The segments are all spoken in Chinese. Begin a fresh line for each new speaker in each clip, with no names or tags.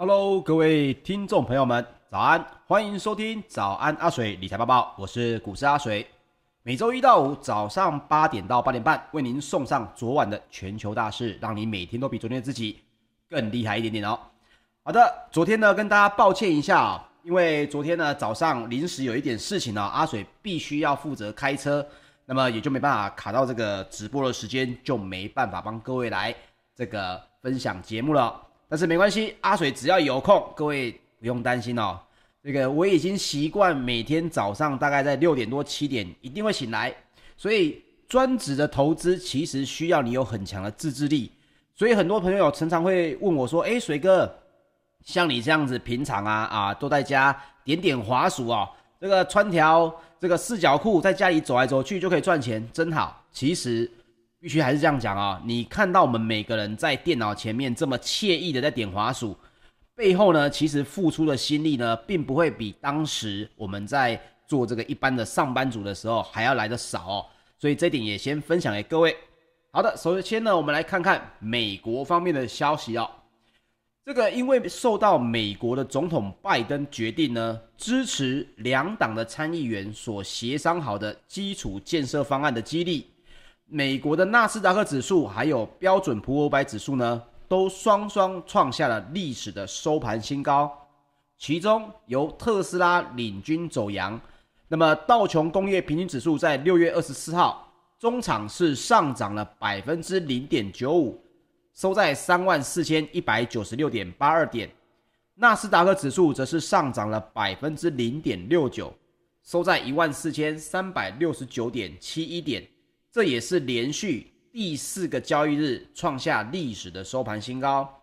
Hello，各位听众朋友们，早安！欢迎收听早安阿水理财报报，我是股市阿水。每周一到五早上八点到八点半，为您送上昨晚的全球大事，让你每天都比昨天的自己更厉害一点点哦。好的，昨天呢，跟大家抱歉一下啊、因为昨天呢早上临时有一点事情呢、阿水必须要负责开车，那么也就没办法卡到这个直播的时间，就没办法帮各位来这个分享节目了。但是没关系，阿水只要有空，各位不用担心哦。这个我已经习惯每天早上大概在六点多七点一定会醒来，所以专职的投资其实需要你有很强的自制力。所以很多朋友常常会问我说：“诶，水哥，像你这样子平常啊啊都在家点点滑鼠哦，这个穿条这个四角裤在家里走来走去就可以赚钱，真好。”其实。必须还是这样讲啊！你看到我们每个人在电脑前面这么惬意的在点滑鼠，背后呢，其实付出的心力呢，并不会比当时我们在做这个一般的上班族的时候还要来的少哦。所以这点也先分享给各位。好的，首先呢，我们来看看美国方面的消息哦。这个因为受到美国的总统拜登决定呢，支持两党的参议员所协商好的基础建设方案的激励。美国的纳斯达克指数还有标准普尔五百指数呢，都双双创下了历史的收盘新高。其中由特斯拉领军走扬。那么道琼工业平均指数在六月二十四号中场是上涨了百分之零点九五，收在三万四千一百九十六点八二点。纳斯达克指数则是上涨了百分之零点六九，收在一万四千三百六十九点七一点。这也是连续第四个交易日创下历史的收盘新高。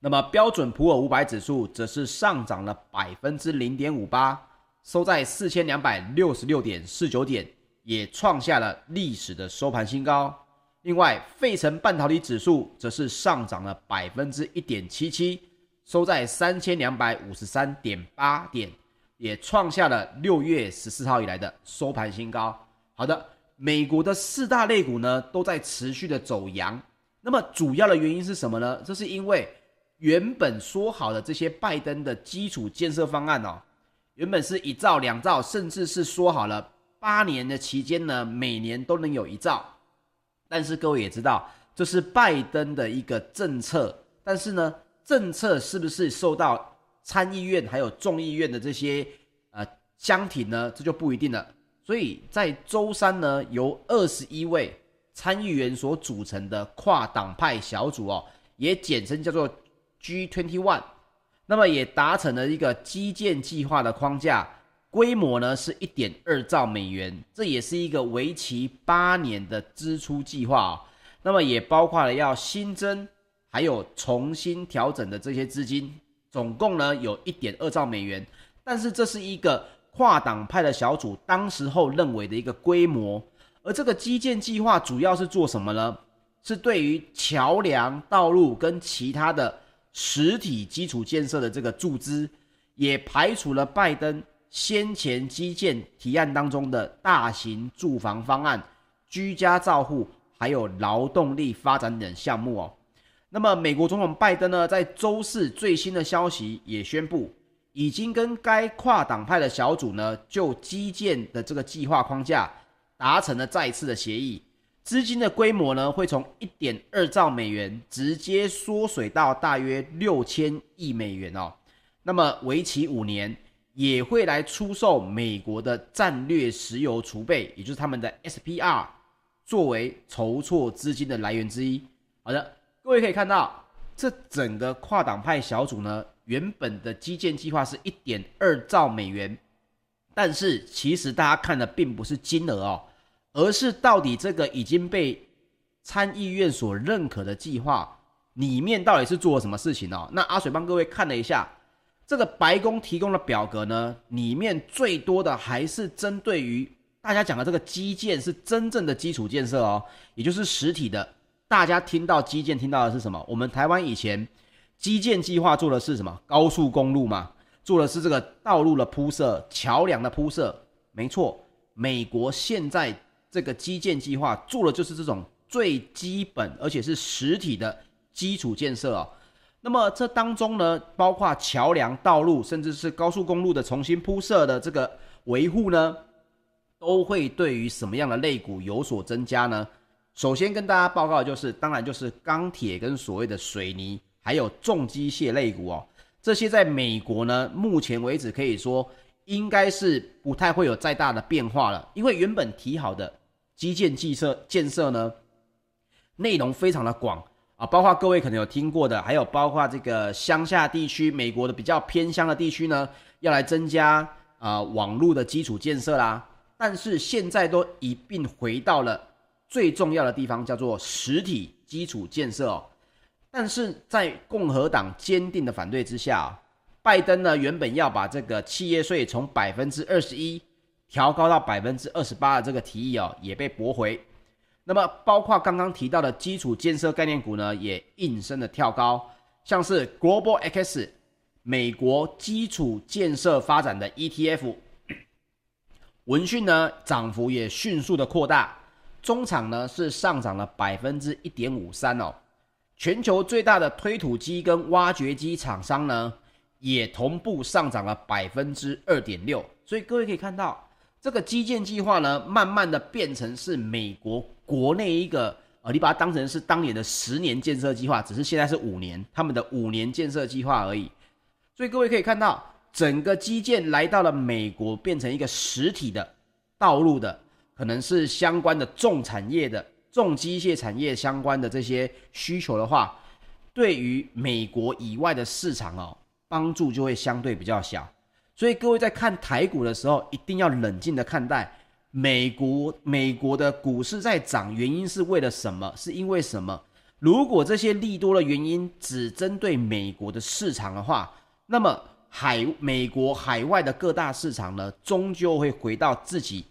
那么标准普尔五百指数则是上涨了百分之零点五八，收在四千两百六十六点四九点，也创下了历史的收盘新高。另外，费城半导体指数则是上涨了百分之一点七七，收在三千两百五十三点八点，也创下了六月十四号以来的收盘新高。好的。美国的四大类股呢，都在持续的走扬。那么主要的原因是什么呢？这是因为原本说好的这些拜登的基础建设方案哦，原本是一兆两兆，甚至是说好了八年的期间呢，每年都能有一兆。但是各位也知道，这是拜登的一个政策。但是呢，政策是不是受到参议院还有众议院的这些呃相挺呢？这就不一定了。所以在周三呢，由二十一位参议员所组成的跨党派小组哦，也简称叫做 G21，那么也达成了一个基建计划的框架，规模呢是一点二兆美元，这也是一个为期八年的支出计划哦。那么也包括了要新增还有重新调整的这些资金，总共呢有一点二兆美元，但是这是一个。跨党派的小组当时候认为的一个规模，而这个基建计划主要是做什么呢？是对于桥梁、道路跟其他的实体基础建设的这个注资，也排除了拜登先前基建提案当中的大型住房方案、居家照护还有劳动力发展等项目哦。那么，美国总统拜登呢，在周四最新的消息也宣布。已经跟该跨党派的小组呢，就基建的这个计划框架达成了再次的协议，资金的规模呢，会从一点二兆美元直接缩水到大约六千亿美元哦。那么为期五年，也会来出售美国的战略石油储备，也就是他们的 SPR，作为筹措资金的来源之一。好的，各位可以看到，这整个跨党派小组呢。原本的基建计划是一点二兆美元，但是其实大家看的并不是金额哦，而是到底这个已经被参议院所认可的计划里面到底是做了什么事情哦。那阿水帮各位看了一下这个白宫提供的表格呢，里面最多的还是针对于大家讲的这个基建是真正的基础建设哦，也就是实体的。大家听到基建听到的是什么？我们台湾以前。基建计划做的是什么？高速公路嘛，做的是这个道路的铺设、桥梁的铺设。没错，美国现在这个基建计划做的就是这种最基本而且是实体的基础建设哦。那么这当中呢，包括桥梁、道路，甚至是高速公路的重新铺设的这个维护呢，都会对于什么样的肋骨有所增加呢？首先跟大家报告的就是，当然就是钢铁跟所谓的水泥，还有重机械类股哦。这些在美国呢，目前为止可以说应该是不太会有再大的变化了，因为原本提好的基建建设建设呢，内容非常的广啊，包括各位可能有听过的，还有包括这个乡下地区，美国的比较偏乡的地区呢，要来增加啊网络的基础建设啦。但是现在都一并回到了最重要的地方，叫做实体基础建设哦。但是在共和党坚定的反对之下，拜登呢原本要把这个企业税从百分之二十一调高到百分之二十八的这个提议哦，也被驳回。那么包括刚刚提到的基础建设概念股呢，也应声的跳高，像是 Global X 美国基础建设发展的 ETF。闻讯呢，涨幅也迅速的扩大，中场呢是上涨了百分之一点五三哦。全球最大的推土机跟挖掘机厂商呢，也同步上涨了百分之二点六。所以各位可以看到，这个基建计划呢，慢慢的变成是美国国内一个呃，你把它当成是当年的十年建设计划，只是现在是五年，他们的五年建设计划而已。所以各位可以看到。整个基建来到了美国，变成一个实体的道路的，可能是相关的重产业的重机械产业相关的这些需求的话，对于美国以外的市场哦，帮助就会相对比较小。所以各位在看台股的时候，一定要冷静的看待美国美国的股市在涨，原因是为了什么？是因为什么？如果这些利多的原因只针对美国的市场的话，那么。海美国海外的各大市场呢，终究会回到自己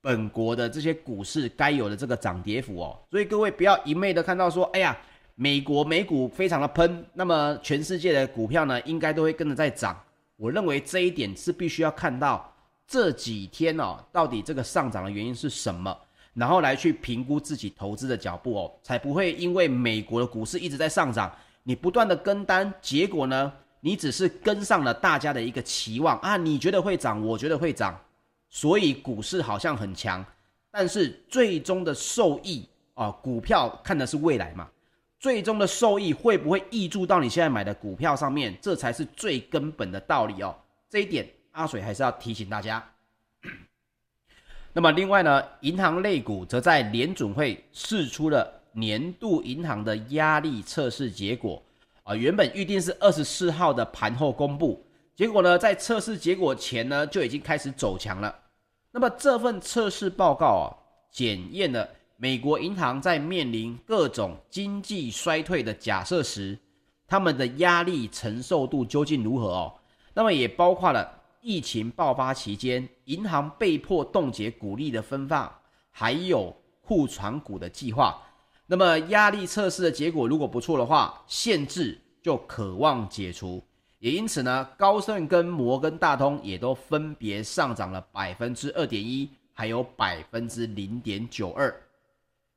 本国的这些股市该有的这个涨跌幅哦。所以各位不要一昧的看到说，哎呀，美国美股非常的喷，那么全世界的股票呢，应该都会跟着在涨。我认为这一点是必须要看到这几天哦，到底这个上涨的原因是什么，然后来去评估自己投资的脚步哦，才不会因为美国的股市一直在上涨，你不断的跟单，结果呢？你只是跟上了大家的一个期望啊，你觉得会涨，我觉得会涨，所以股市好像很强，但是最终的受益啊，股票看的是未来嘛，最终的受益会不会溢注到你现在买的股票上面，这才是最根本的道理哦。这一点阿水还是要提醒大家。那么另外呢，银行类股则在联准会释出了年度银行的压力测试结果。啊，原本预定是二十四号的盘后公布，结果呢，在测试结果前呢，就已经开始走强了。那么这份测试报告啊，检验了美国银行在面临各种经济衰退的假设时，他们的压力承受度究竟如何哦？那么也包括了疫情爆发期间，银行被迫冻结股利的分放，还有库存股的计划。那么压力测试的结果如果不错的话，限制就可望解除。也因此呢，高盛跟摩根大通也都分别上涨了百分之二点一，还有百分之零点九二。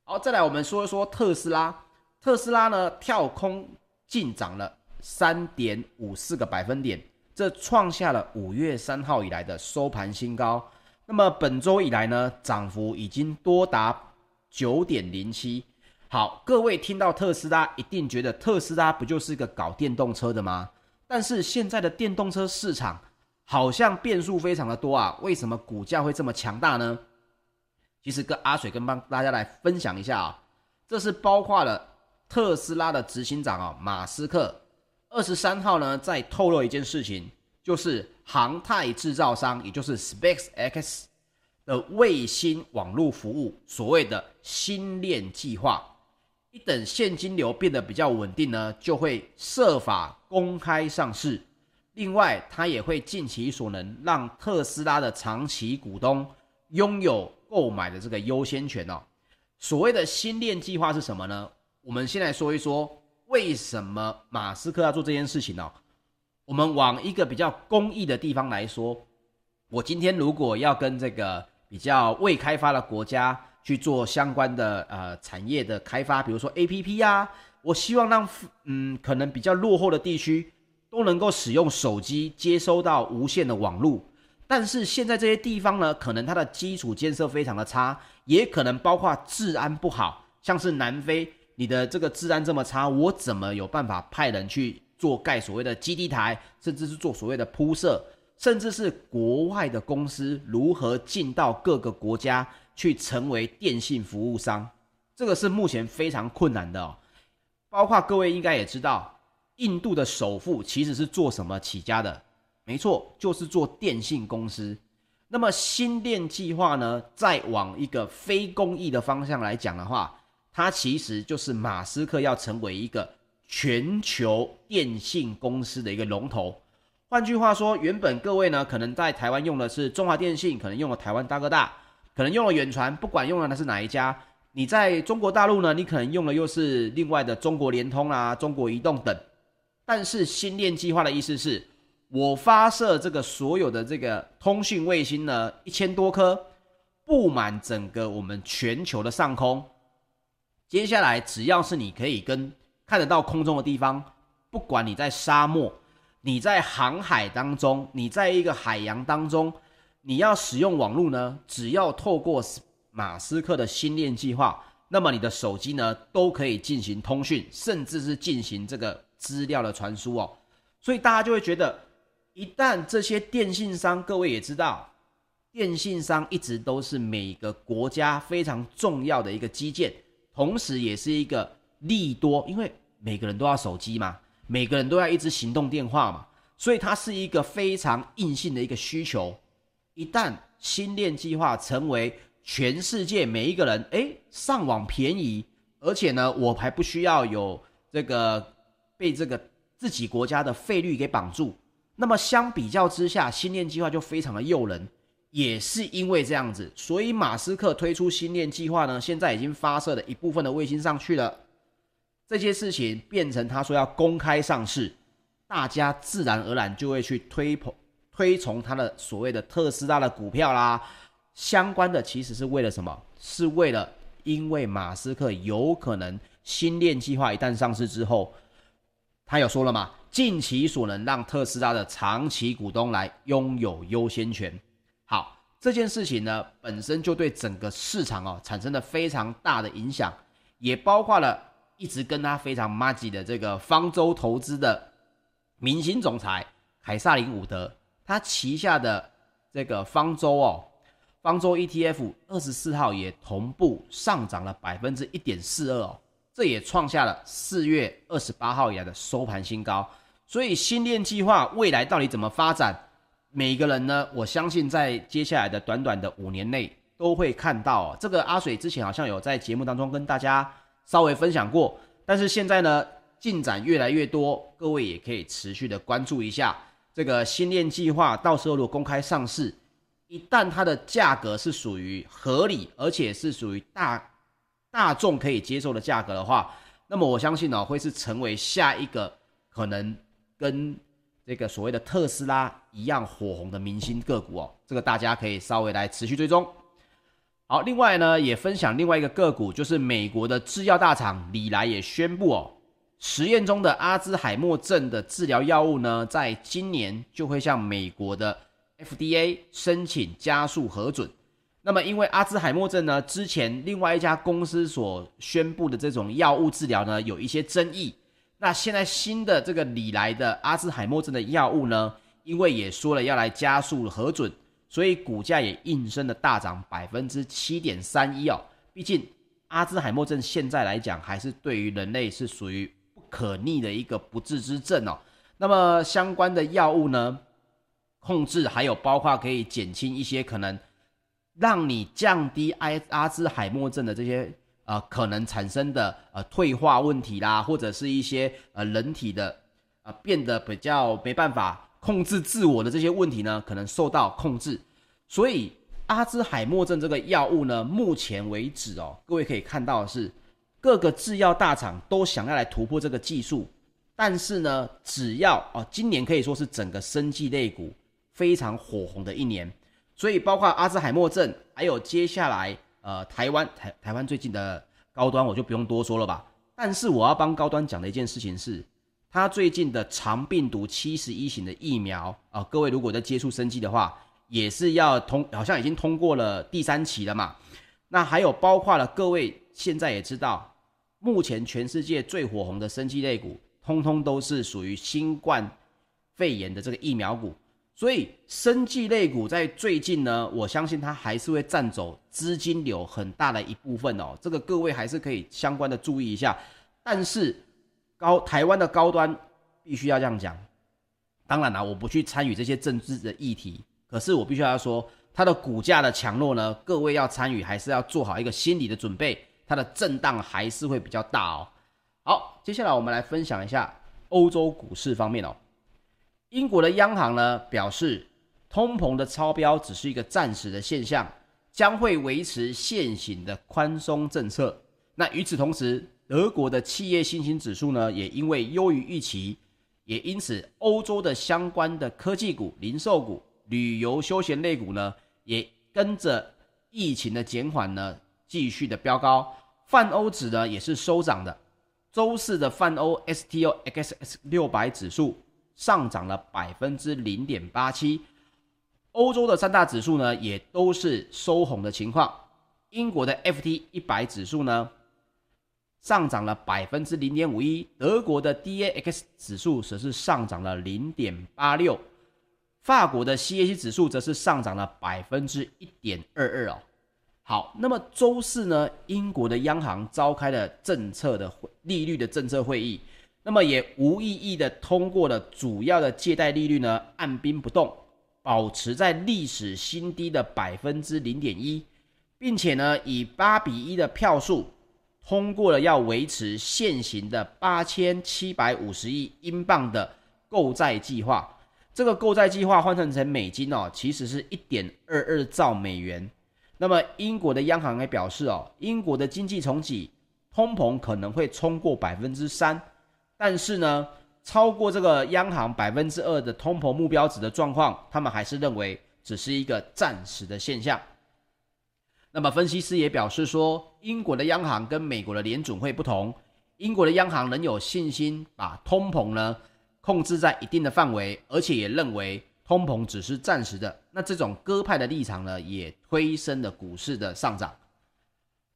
好，再来我们说一说特斯拉。特斯拉呢，跳空净涨了三点五四个百分点，这创下了五月三号以来的收盘新高。那么本周以来呢，涨幅已经多达九点零七。好，各位听到特斯拉，一定觉得特斯拉不就是一个搞电动车的吗？但是现在的电动车市场好像变数非常的多啊，为什么股价会这么强大呢？其实跟阿水跟帮大家来分享一下啊，这是包括了特斯拉的执行长啊马斯克二十三号呢在透露一件事情，就是航太制造商，也就是 SpaceX 的卫星网络服务，所谓的星链计划。一等现金流变得比较稳定呢，就会设法公开上市。另外，他也会尽其所能，让特斯拉的长期股东拥有购买的这个优先权哦。所谓的新链计划是什么呢？我们先来说一说，为什么马斯克要做这件事情呢？我们往一个比较公益的地方来说，我今天如果要跟这个比较未开发的国家，去做相关的呃产业的开发，比如说 APP 啊，我希望让嗯可能比较落后的地区都能够使用手机接收到无线的网络，但是现在这些地方呢，可能它的基础建设非常的差，也可能包括治安不好，像是南非，你的这个治安这么差，我怎么有办法派人去做盖所谓的基地台，甚至是做所谓的铺设，甚至是国外的公司如何进到各个国家去成为电信服务商，这个是目前非常困难的哦。包括各位应该也知道，印度的首富其实是做什么起家的？没错，就是做电信公司。那么星链计划呢，再往一个非公益的方向来讲的话，它其实就是马斯克要成为一个全球电信公司的一个龙头。换句话说，原本各位呢，可能在台湾用的是中华电信，可能用了台湾大哥大，可能用了远传，不管用了的是哪一家。你在中国大陆呢，你可能用的又是另外的中国联通啊、中国移动等。但是星链计划的意思是，我发射这个所有的这个通讯卫星呢，一千多颗，布满整个我们全球的上空。接下来，只要是你可以跟看得到空中的地方，不管你在沙漠、你在航海当中、你在一个海洋当中，你要使用网络呢，只要透过。马斯克的星链计划，那么你的手机呢都可以进行通讯，甚至是进行这个资料的传输哦。所以大家就会觉得，一旦这些电信商，各位也知道，电信商一直都是每个国家非常重要的一个基建，同时也是一个利多，因为每个人都要手机嘛，每个人都要一支行动电话嘛，所以它是一个非常硬性的一个需求。一旦星链计划成为全世界每一个人，哎，上网便宜，而且呢，我还不需要有这个被这个自己国家的费率给绑住。那么相比较之下，星链计划就非常的诱人。也是因为这样子，所以马斯克推出星链计划呢，现在已经发射了一部分的卫星上去了。这些事情变成他说要公开上市，大家自然而然就会去推捧、推崇他的所谓的特斯拉的股票啦。相关的其实是为了什么？是为了因为马斯克有可能新链计划一旦上市之后，他有说了嘛，尽其所能让特斯拉的长期股东来拥有优先权。好，这件事情呢本身就对整个市场哦产生了非常大的影响，也包括了一直跟他非常麻吉的这个方舟投资的明星总裁凯撒林伍德，他旗下的这个方舟哦。方舟 ETF 二十四号也同步上涨了百分之一点四二哦，这也创下了四月二十八号以来的收盘新高。所以新链计划未来到底怎么发展？每个人呢，我相信在接下来的短短的五年内都会看到哦。这个阿水之前好像有在节目当中跟大家稍微分享过，但是现在呢进展越来越多，各位也可以持续的关注一下这个新链计划。到时候如果公开上市。一旦它的价格是属于合理，而且是属于大大众可以接受的价格的话，那么我相信呢、哦，会是成为下一个可能跟这个所谓的特斯拉一样火红的明星个股哦。这个大家可以稍微来持续追踪。好，另外呢，也分享另外一个个股，就是美国的制药大厂礼来也宣布哦，实验中的阿兹海默症的治疗药物呢，在今年就会向美国的。FDA 申请加速核准，那么因为阿兹海默症呢，之前另外一家公司所宣布的这种药物治疗呢，有一些争议。那现在新的这个礼来的阿兹海默症的药物呢，因为也说了要来加速核准，所以股价也应声的大涨百分之七点三一哦。毕竟阿兹海默症现在来讲，还是对于人类是属于不可逆的一个不治之症哦。那么相关的药物呢，控制还有包括可以减轻一些可能让你降低阿阿兹海默症的这些呃可能产生的呃退化问题啦，或者是一些呃人体的呃变得比较没办法控制自我的这些问题呢，可能受到控制。所以阿兹海默症这个药物呢，目前为止哦，各位可以看到的是各个制药大厂都想要来突破这个技术，但是呢，只要哦今年可以说是整个生技类股。非常火红的一年，所以包括阿兹海默症，还有接下来呃台湾台台湾最近的高端，我就不用多说了吧。但是我要帮高端讲的一件事情是，他最近的肠病毒七十一型的疫苗啊，各位如果在接触生技的话，也是要通，好像已经通过了第三期了嘛。那还有包括了各位现在也知道，目前全世界最火红的生技类股，通通都是属于新冠肺炎的这个疫苗股。所以，生技类股在最近呢，我相信它还是会占走资金流很大的一部分哦。这个各位还是可以相关的注意一下。但是高台湾的高端必须要这样讲。当然了，我不去参与这些政治的议题，可是我必须要说，它的股价的强弱呢，各位要参与还是要做好一个心理的准备，它的震荡还是会比较大哦。好，接下来我们来分享一下欧洲股市方面哦。英国的央行呢表示，通膨的超标只是一个暂时的现象，将会维持现行的宽松政策。那与此同时，德国的企业信心指数呢也因为优于预期，也因此欧洲的相关的科技股、零售股、旅游休闲类股呢也跟着疫情的减缓呢继续的飙高，泛欧指呢也是收涨的。周四的泛欧 STOXX 六百指数。上涨了百分之零点八七，欧洲的三大指数呢也都是收红的情况。英国的 FT 一百指数呢上涨了百分之零点五一，德国的 DAX 指数则是上涨了零点八六，法国的 CAC 指数则是上涨了百分之一点二二哦。好，那么周四呢，英国的央行召开了政策的会利率的政策会议。那么也无异议的通过了主要的借贷利率呢，按兵不动，保持在历史新低的百分之零点一，并且呢以八比一的票数通过了要维持现行的八千七百五十亿英镑的购债计划。这个购债计划换算成美金哦，其实是一点二二兆美元。那么英国的央行还表示哦，英国的经济重启，通膨可能会冲过百分之三。但是呢，超过这个央行百分之二的通膨目标值的状况，他们还是认为只是一个暂时的现象。那么分析师也表示说，英国的央行跟美国的联准会不同，英国的央行仍有信心把通膨呢控制在一定的范围，而且也认为通膨只是暂时的。那这种鸽派的立场呢，也推升了股市的上涨。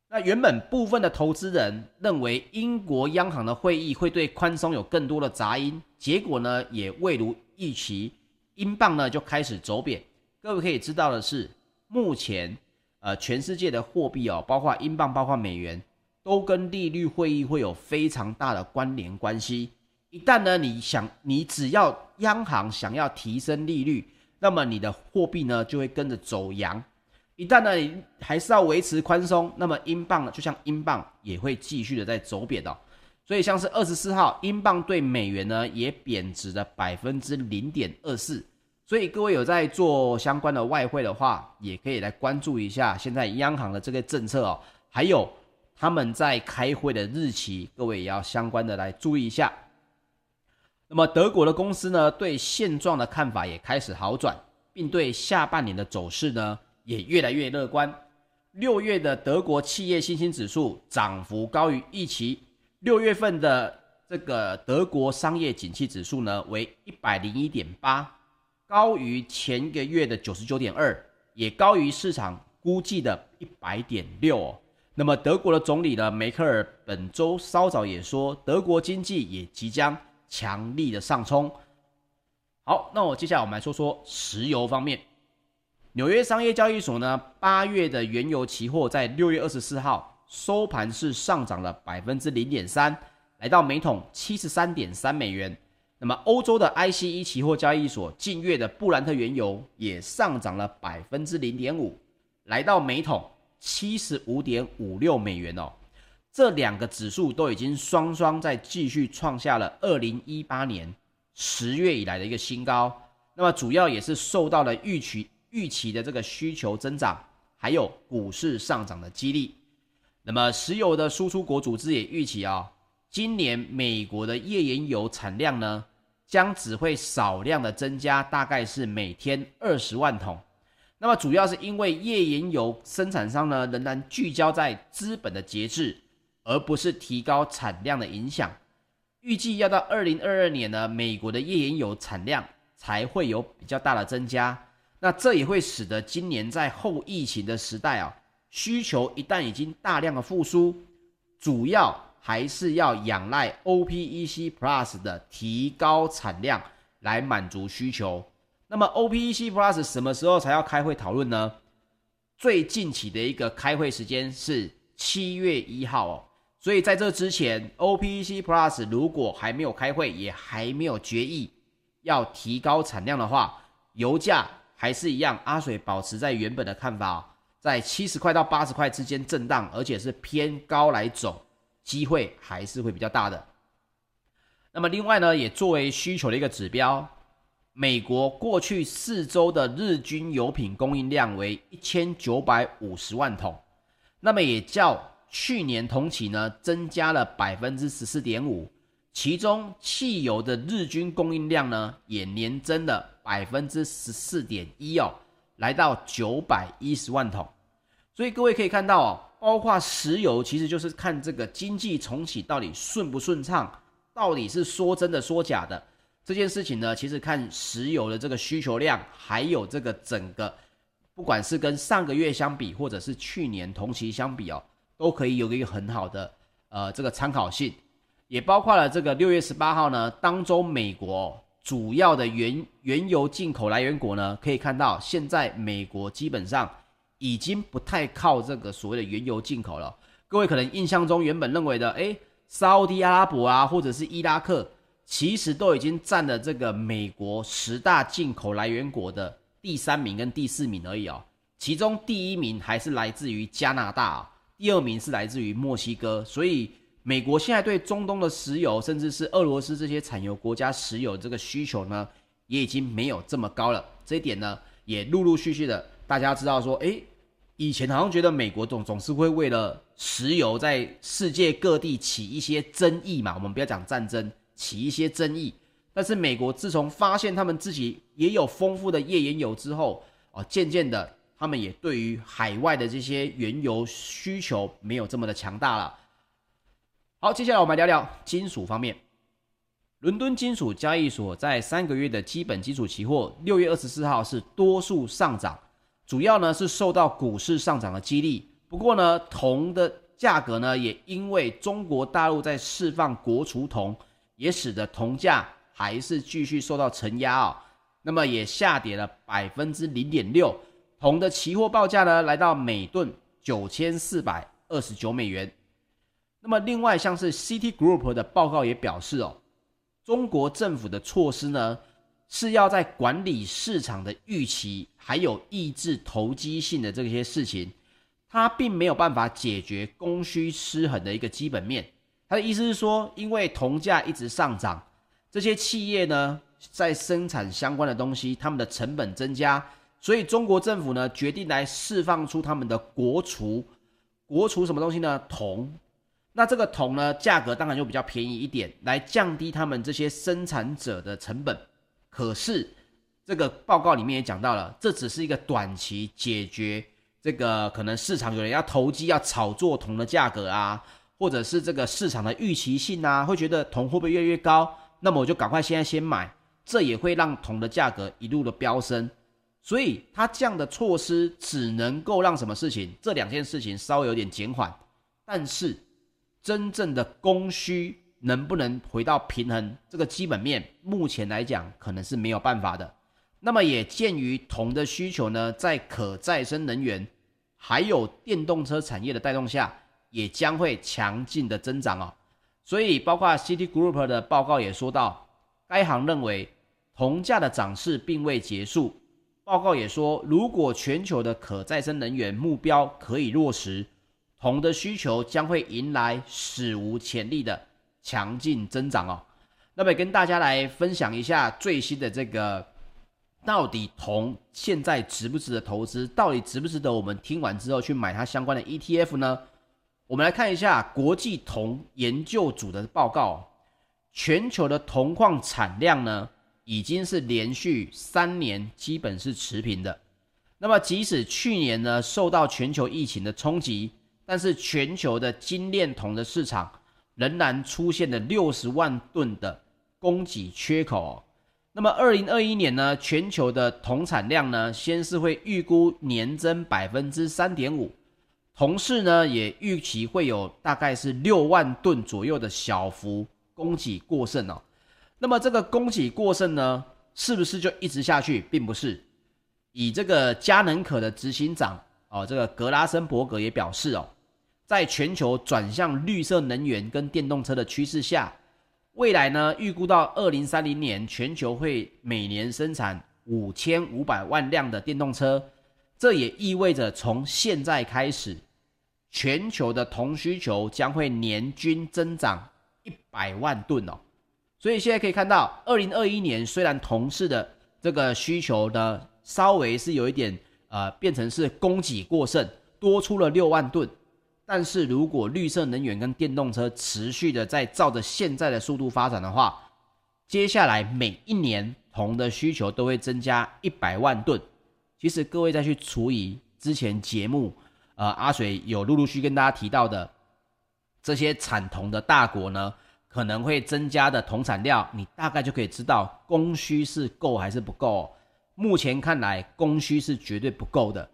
那原本部分的投资人认为英国央行的会议会对宽松有更多的杂音，结果呢也未如预期，英镑呢就开始走贬。各位可以知道的是，目前呃全世界的货币哦，包括英镑、包括美元，都跟利率会议会有非常大的关联关系。一旦呢你想你只要央行想要提升利率，那么你的货币呢就会跟着走扬。一旦呢，你还是要维持宽松，那么英镑呢，就像英镑也会继续的在走贬哦。所以像是二十四号，英镑对美元呢也贬值了百分之零点二四。所以各位有在做相关的外汇的话，也可以来关注一下现在央行的这个政策哦，还有他们在开会的日期，各位也要相关的来注意一下。那么德国的公司呢，对现状的看法也开始好转，并对下半年的走势呢。也越来越乐观。六月的德国企业信心指数涨幅高于预期。六月份的这个德国商业景气指数呢，为一百零一点八，高于前一个月的九十九点二，也高于市场估计的一百点六。那么德国的总理呢，梅克尔本周稍早也说，德国经济也即将强力的上冲。好，那我接下来我们来说说石油方面。纽约商业交易所呢，八月的原油期货在六月二十四号收盘是上涨了百分之零点三，来到每桶七十三点三美元。那么欧洲的 ICE 期货交易所近月的布兰特原油也上涨了百分之零点五，来到每桶七十五点五六美元哦。这两个指数都已经双双在继续创下了二零一八年十月以来的一个新高。那么主要也是受到了预期。预期的这个需求增长，还有股市上涨的激励。那么，石油的输出国组织也预期啊、哦，今年美国的页岩油产量呢，将只会少量的增加，大概是每天二十万桶。那么，主要是因为页岩油生产商呢，仍然聚焦在资本的节制，而不是提高产量的影响。预计要到二零二二年呢，美国的页岩油产量才会有比较大的增加。那这也会使得今年在后疫情的时代啊，需求一旦已经大量的复苏，主要还是要仰赖 OPEC Plus 的提高产量来满足需求。那么 OPEC Plus 什么时候才要开会讨论呢？最近期的一个开会时间是七月一号哦。所以在这之前，OPEC Plus 如果还没有开会，也还没有决议要提高产量的话，油价还是一样，阿水保持在原本的看法，在七十块到八十块之间震荡，而且是偏高来走，机会还是会比较大的。那么另外呢，也作为需求的一个指标。美国过去四周的日均油品供应量为一千九百五十万桶，那么也较去年同期呢增加了百分之十四点五，其中汽油的日均供应量呢也年增了百分之十四点一哦，来到九百一十万桶。所以各位可以看到哦，包括石油，其实就是看这个经济重启到底顺不顺畅，到底是说真的说假的。这件事情呢，其实看石油的这个需求量，还有这个整个，不管是跟上个月相比，或者是去年同期相比哦，都可以有一个很好的呃这个参考性，也包括了这个六月十八号呢，当周美国主要的原原油进口来源国呢，可以看到现在美国基本上已经不太靠这个所谓的原油进口了。各位可能印象中原本认为的，诶，沙乌地阿拉伯啊，或者是伊拉克。其实都已经占了这个美国十大进口来源国的第三名跟第四名而已哦，其中第一名还是来自于加拿大，第二名是来自于墨西哥，所以美国现在对中东的石油，甚至是俄罗斯这些产油国家石油这个需求呢，也已经没有这么高了。这一点呢，也陆陆续续的大家知道说，诶，以前好像觉得美国总总是会为了石油在世界各地起一些争议嘛，我们不要讲战争。起一些争议，但是美国自从发现他们自己也有丰富的页岩油之后，哦，渐渐的，他们也对于海外的这些原油需求没有这么的强大了。好，接下来我们来聊聊金属方面。伦敦金属交易所在三个月的基本金属期货，六月二十四号是多数上涨，主要呢是受到股市上涨的激励。不过呢，铜的价格呢也因为中国大陆在释放国储铜。也使得铜价还是继续受到承压哦，那么也下跌了百分之零点六，铜的期货报价呢来到每吨九千四百二十九美元。那么另外像是 CT Group 的报告也表示哦，中国政府的措施呢是要在管理市场的预期，还有抑制投机性的这些事情，它并没有办法解决供需失衡的一个基本面。他的意思是说，因为铜价一直上涨，这些企业呢在生产相关的东西，他们的成本增加，所以中国政府呢决定来释放出他们的国储，国储什么东西呢？铜。那这个铜呢价格当然就比较便宜一点，来降低他们这些生产者的成本。可是这个报告里面也讲到了，这只是一个短期解决这个可能市场有人要投机要炒作铜的价格啊。或者是这个市场的预期性啊，会觉得铜会不会越来越高？那么我就赶快现在先买，这也会让铜的价格一路的飙升。所以它这样的措施只能够让什么事情？这两件事情稍微有点减缓，但是真正的供需能不能回到平衡？这个基本面目前来讲可能是没有办法的。那么也鉴于铜的需求呢，在可再生能源还有电动车产业的带动下。也将会强劲的增长哦，所以包括 City Group 的报告也说到，该行认为铜价的涨势并未结束。报告也说，如果全球的可再生能源目标可以落实，铜的需求将会迎来史无前例的强劲增长哦。那么跟大家来分享一下最新的这个，到底铜现在值不值得投资？到底值不值得我们听完之后去买它相关的 ETF 呢？我们来看一下国际铜研究组的报告，全球的铜矿产量呢，已经是连续三年基本是持平的。那么即使去年呢受到全球疫情的冲击，但是全球的精炼铜的市场仍然出现了六十万吨的供给缺口。那么二零二一年呢，全球的铜产量呢，先是会预估年增百分之三点五，同时呢，也预期会有大概是六万吨左右的小幅供给过剩哦。那么这个供给过剩呢，是不是就一直下去？并不是。以这个佳能可的执行长哦，这个格拉森伯格也表示哦。在全球转向绿色能源跟电动车的趋势下，未来呢，预估到二零三零年，全球会每年生产五千五百万辆的电动车。这也意味着从现在开始，全球的铜需求将会年均增长一百万吨哦。所以现在可以看到，二零二一年虽然铜市的这个需求呢，稍微是有一点呃，变成是供给过剩，多出了六万吨。但是如果绿色能源跟电动车持续的在照着现在的速度发展的话，接下来每一年铜的需求都会增加一百万吨。其实各位再去除以之前节目，呃，阿水有陆陆续续跟大家提到的这些产铜的大国呢，可能会增加的铜产量，你大概就可以知道供需是够还是不够。目前看来，供需是绝对不够的。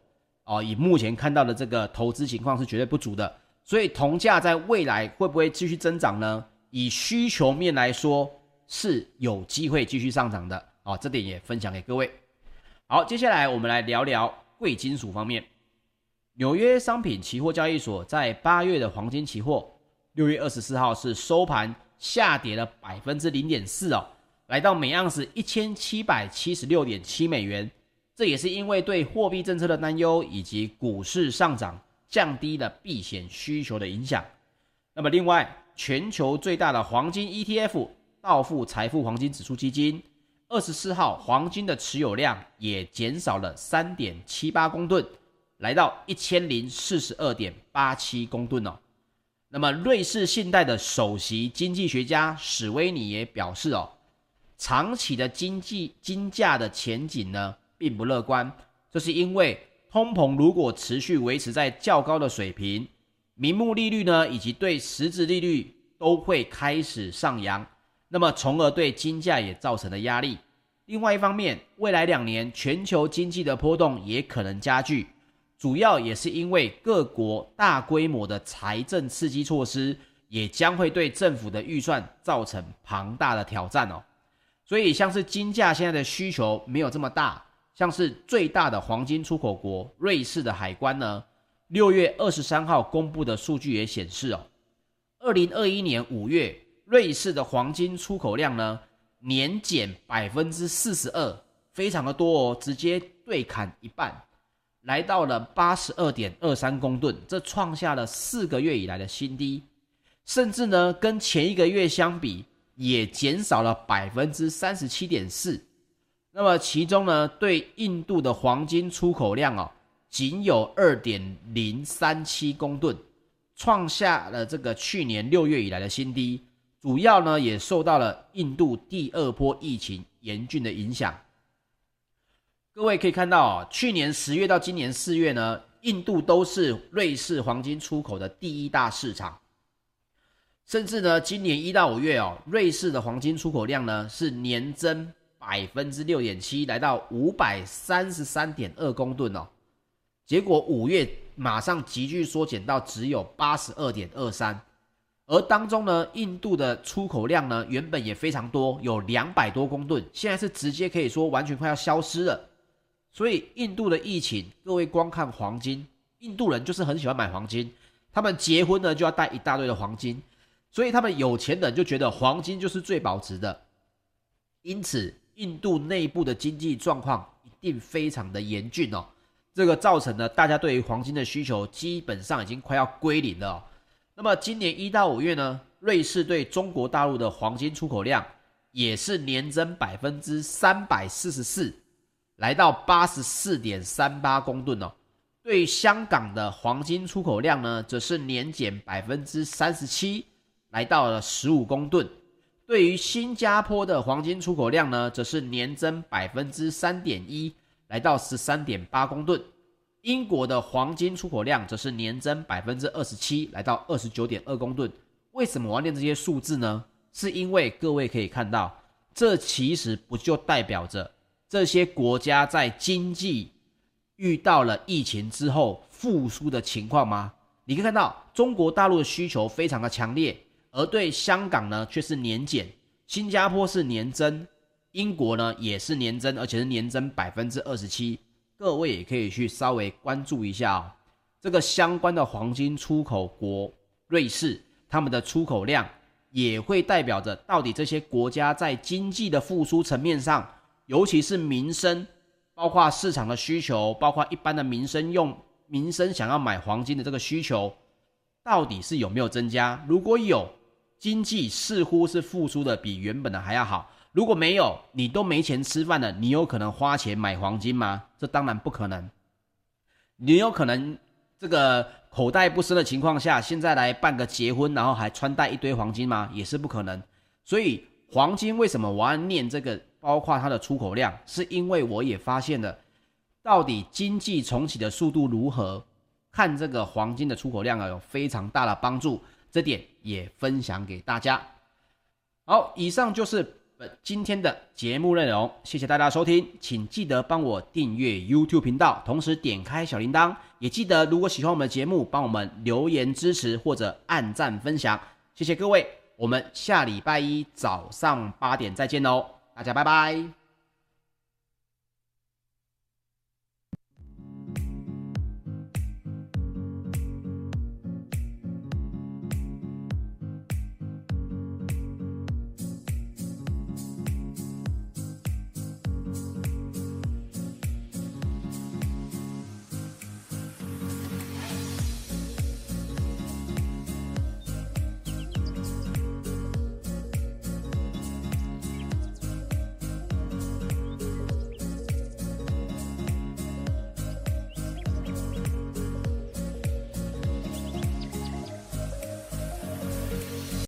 哦，以目前看到的这个投资情况是绝对不足的，所以铜价在未来会不会继续增长呢？以需求面来说是有机会继续上涨的。哦，这点也分享给各位。好，接下来我们来聊聊贵金属方面。纽约商品期货交易所，在八月的黄金期货，六月二十四号是收盘下跌了百分之零点四哦，来到每盎司一千七百七十六点七美元。这也是因为对货币政策的担忧，以及股市上涨降低了避险需求的影响。那么，另外，全球最大的黄金 ETF 道富财富黄金指数基金，二十四号黄金的持有量也减少了三点七八公吨，来到一千零四十二点八七公吨哦。那么，瑞士信贷的首席经济学家史威尼也表示哦，长期的经济金价的前景呢，并不乐观，这是因为通膨如果持续维持在较高的水平，名目利率呢，以及对实质利率都会开始上扬，那么从而对金价也造成了压力。另外一方面，未来两年全球经济的波动也可能加剧，主要也是因为各国大规模的财政刺激措施，也将会对政府的预算造成庞大的挑战哦。所以，像是金价现在的需求没有这么大。像是最大的黄金出口国瑞士的海关呢，六月二十三号公布的数据也显示哦，二零二一年五月瑞士的黄金出口量呢年减百分之四十二，非常的多哦，直接对砍一半，来到了八十二点二三公吨，这创下了四个月以来的新低，甚至呢跟前一个月相比也减少了百分之三十七点四。那么其中呢，对印度的黄金出口量哦，仅有二点零三七公吨，创下了这个去年六月以来的新低。主要呢，也受到了印度第二波疫情严峻的影响。各位可以看到哦，去年十月到今年四月呢，印度都是瑞士黄金出口的第一大市场。甚至呢，今年一到五月哦，瑞士的黄金出口量呢是年增。百分之六点七，来到五百三十三点二公吨哦，结果五月马上急剧缩减到只有八十二点二三，而当中呢，印度的出口量呢原本也非常多，有两百多公吨，现在是直接可以说完全快要消失了。所以印度的疫情，各位光看黄金，印度人就是很喜欢买黄金，他们结婚呢就要带一大堆的黄金，所以他们有钱人就觉得黄金就是最保值的，因此。印度内部的经济状况一定非常的严峻哦，这个造成了大家对于黄金的需求基本上已经快要归零了哦。那么今年一到五月呢，瑞士对中国大陆的黄金出口量也是年增百分之三百四十四，来到八十四点三八公吨哦。对香港的黄金出口量呢，则是年减百分之三十七，来到了十五公吨。对于新加坡的黄金出口量呢，则是年增百分之三点一，来到十三点八公吨。英国的黄金出口量则是年增百分之二十七，来到二十九点二公吨。为什么我要念这些数字呢？是因为各位可以看到，这其实不就代表着这些国家在经济遇到了疫情之后复苏的情况吗？你可以看到，中国大陆的需求非常的强烈，而对香港呢却是年减，新加坡是年增，英国呢也是年增，而且是年增百分之二十七。各位也可以去稍微关注一下哦，这个相关的黄金出口国瑞士，他们的出口量也会代表着到底这些国家在经济的复苏层面上，尤其是民生，包括市场的需求，包括一般的民生用民生想要买黄金的这个需求，到底是有没有增加？如果有，经济似乎是复苏的比原本的还要好。如果没有，你都没钱吃饭了，你有可能花钱买黄金吗？这当然不可能。你有可能这个口袋不深的情况下，现在来办个结婚，然后还穿戴一堆黄金吗？也是不可能。所以黄金为什么我要念这个？包括它的出口量，是因为我也发现了，到底经济重启的速度如何，看这个黄金的出口量啊，有非常大的帮助。这点也分享给大家。好，以上就是。今天的节目内容，谢谢大家收听，请记得帮我订阅 YouTube 频道，同时点开小铃铛，也记得如果喜欢我们的节目，帮我们留言支持或者按赞分享，谢谢各位，我们下礼拜一早上八点再见喽，大家拜拜。